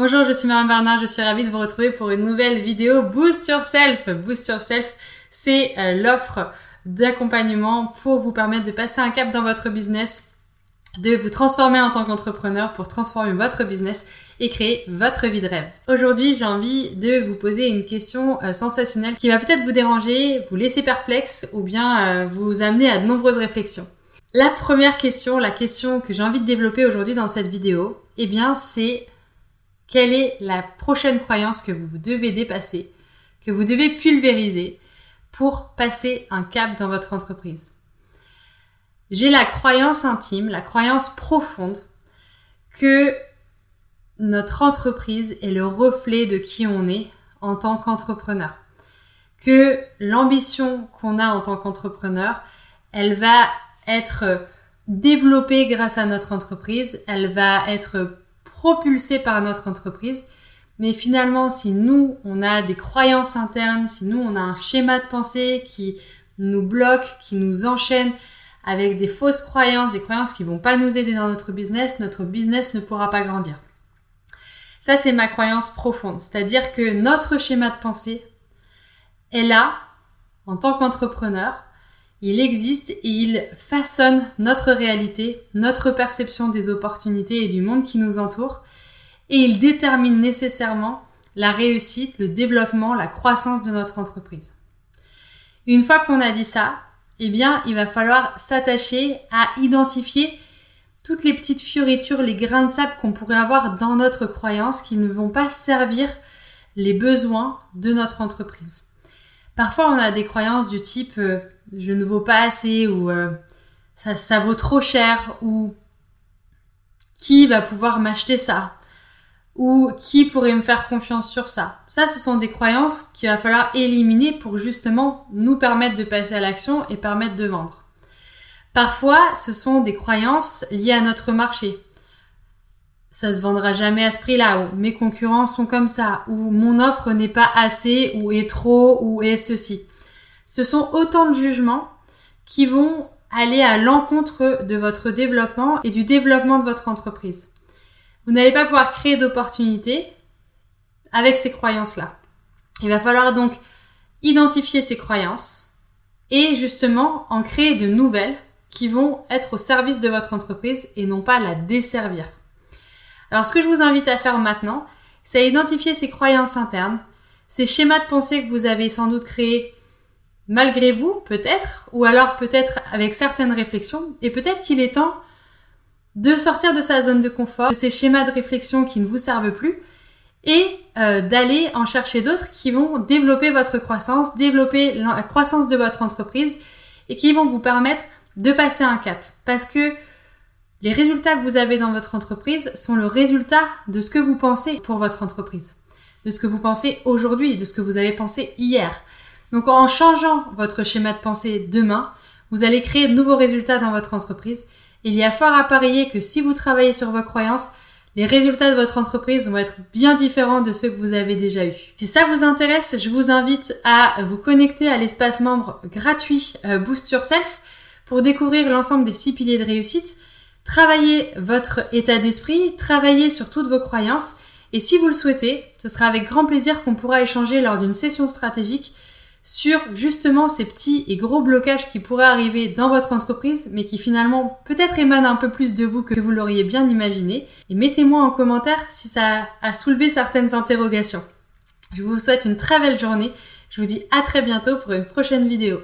Bonjour, je suis Marianne Bernard, je suis ravie de vous retrouver pour une nouvelle vidéo Boost Yourself. Boost Yourself, c'est euh, l'offre d'accompagnement pour vous permettre de passer un cap dans votre business, de vous transformer en tant qu'entrepreneur pour transformer votre business et créer votre vie de rêve. Aujourd'hui, j'ai envie de vous poser une question euh, sensationnelle qui va peut-être vous déranger, vous laisser perplexe ou bien euh, vous amener à de nombreuses réflexions. La première question, la question que j'ai envie de développer aujourd'hui dans cette vidéo, eh bien, c'est quelle est la prochaine croyance que vous devez dépasser, que vous devez pulvériser pour passer un cap dans votre entreprise? J'ai la croyance intime, la croyance profonde que notre entreprise est le reflet de qui on est en tant qu'entrepreneur. Que l'ambition qu'on a en tant qu'entrepreneur, elle va être développée grâce à notre entreprise, elle va être propulsé par notre entreprise. Mais finalement, si nous, on a des croyances internes, si nous, on a un schéma de pensée qui nous bloque, qui nous enchaîne avec des fausses croyances, des croyances qui vont pas nous aider dans notre business, notre business ne pourra pas grandir. Ça, c'est ma croyance profonde. C'est-à-dire que notre schéma de pensée est là, en tant qu'entrepreneur, il existe et il façonne notre réalité, notre perception des opportunités et du monde qui nous entoure, et il détermine nécessairement la réussite, le développement, la croissance de notre entreprise. Une fois qu'on a dit ça, eh bien, il va falloir s'attacher à identifier toutes les petites fioritures, les grains de sable qu'on pourrait avoir dans notre croyance qui ne vont pas servir les besoins de notre entreprise. Parfois, on a des croyances du type euh, je ne vaux pas assez ou euh, ça, ça vaut trop cher ou qui va pouvoir m'acheter ça ou qui pourrait me faire confiance sur ça. Ça, ce sont des croyances qu'il va falloir éliminer pour justement nous permettre de passer à l'action et permettre de vendre. Parfois, ce sont des croyances liées à notre marché. Ça se vendra jamais à ce prix-là, ou mes concurrents sont comme ça, ou mon offre n'est pas assez, ou est trop, ou est ceci. Ce sont autant de jugements qui vont aller à l'encontre de votre développement et du développement de votre entreprise. Vous n'allez pas pouvoir créer d'opportunités avec ces croyances-là. Il va falloir donc identifier ces croyances et justement en créer de nouvelles qui vont être au service de votre entreprise et non pas la desservir. Alors ce que je vous invite à faire maintenant, c'est à identifier ces croyances internes, ces schémas de pensée que vous avez sans doute créés malgré vous, peut-être, ou alors peut-être avec certaines réflexions, et peut-être qu'il est temps de sortir de sa zone de confort, de ces schémas de réflexion qui ne vous servent plus, et euh, d'aller en chercher d'autres qui vont développer votre croissance, développer la croissance de votre entreprise, et qui vont vous permettre de passer un cap. Parce que les résultats que vous avez dans votre entreprise sont le résultat de ce que vous pensez pour votre entreprise, de ce que vous pensez aujourd'hui, de ce que vous avez pensé hier. Donc en changeant votre schéma de pensée demain, vous allez créer de nouveaux résultats dans votre entreprise. Il y a fort à parier que si vous travaillez sur vos croyances, les résultats de votre entreprise vont être bien différents de ceux que vous avez déjà eus. Si ça vous intéresse, je vous invite à vous connecter à l'espace membre gratuit euh, Boost Yourself pour découvrir l'ensemble des six piliers de réussite, travailler votre état d'esprit, travailler sur toutes vos croyances et si vous le souhaitez, ce sera avec grand plaisir qu'on pourra échanger lors d'une session stratégique sur justement ces petits et gros blocages qui pourraient arriver dans votre entreprise, mais qui finalement peut-être émanent un peu plus de vous que vous l'auriez bien imaginé. Et mettez-moi en commentaire si ça a soulevé certaines interrogations. Je vous souhaite une très belle journée. Je vous dis à très bientôt pour une prochaine vidéo.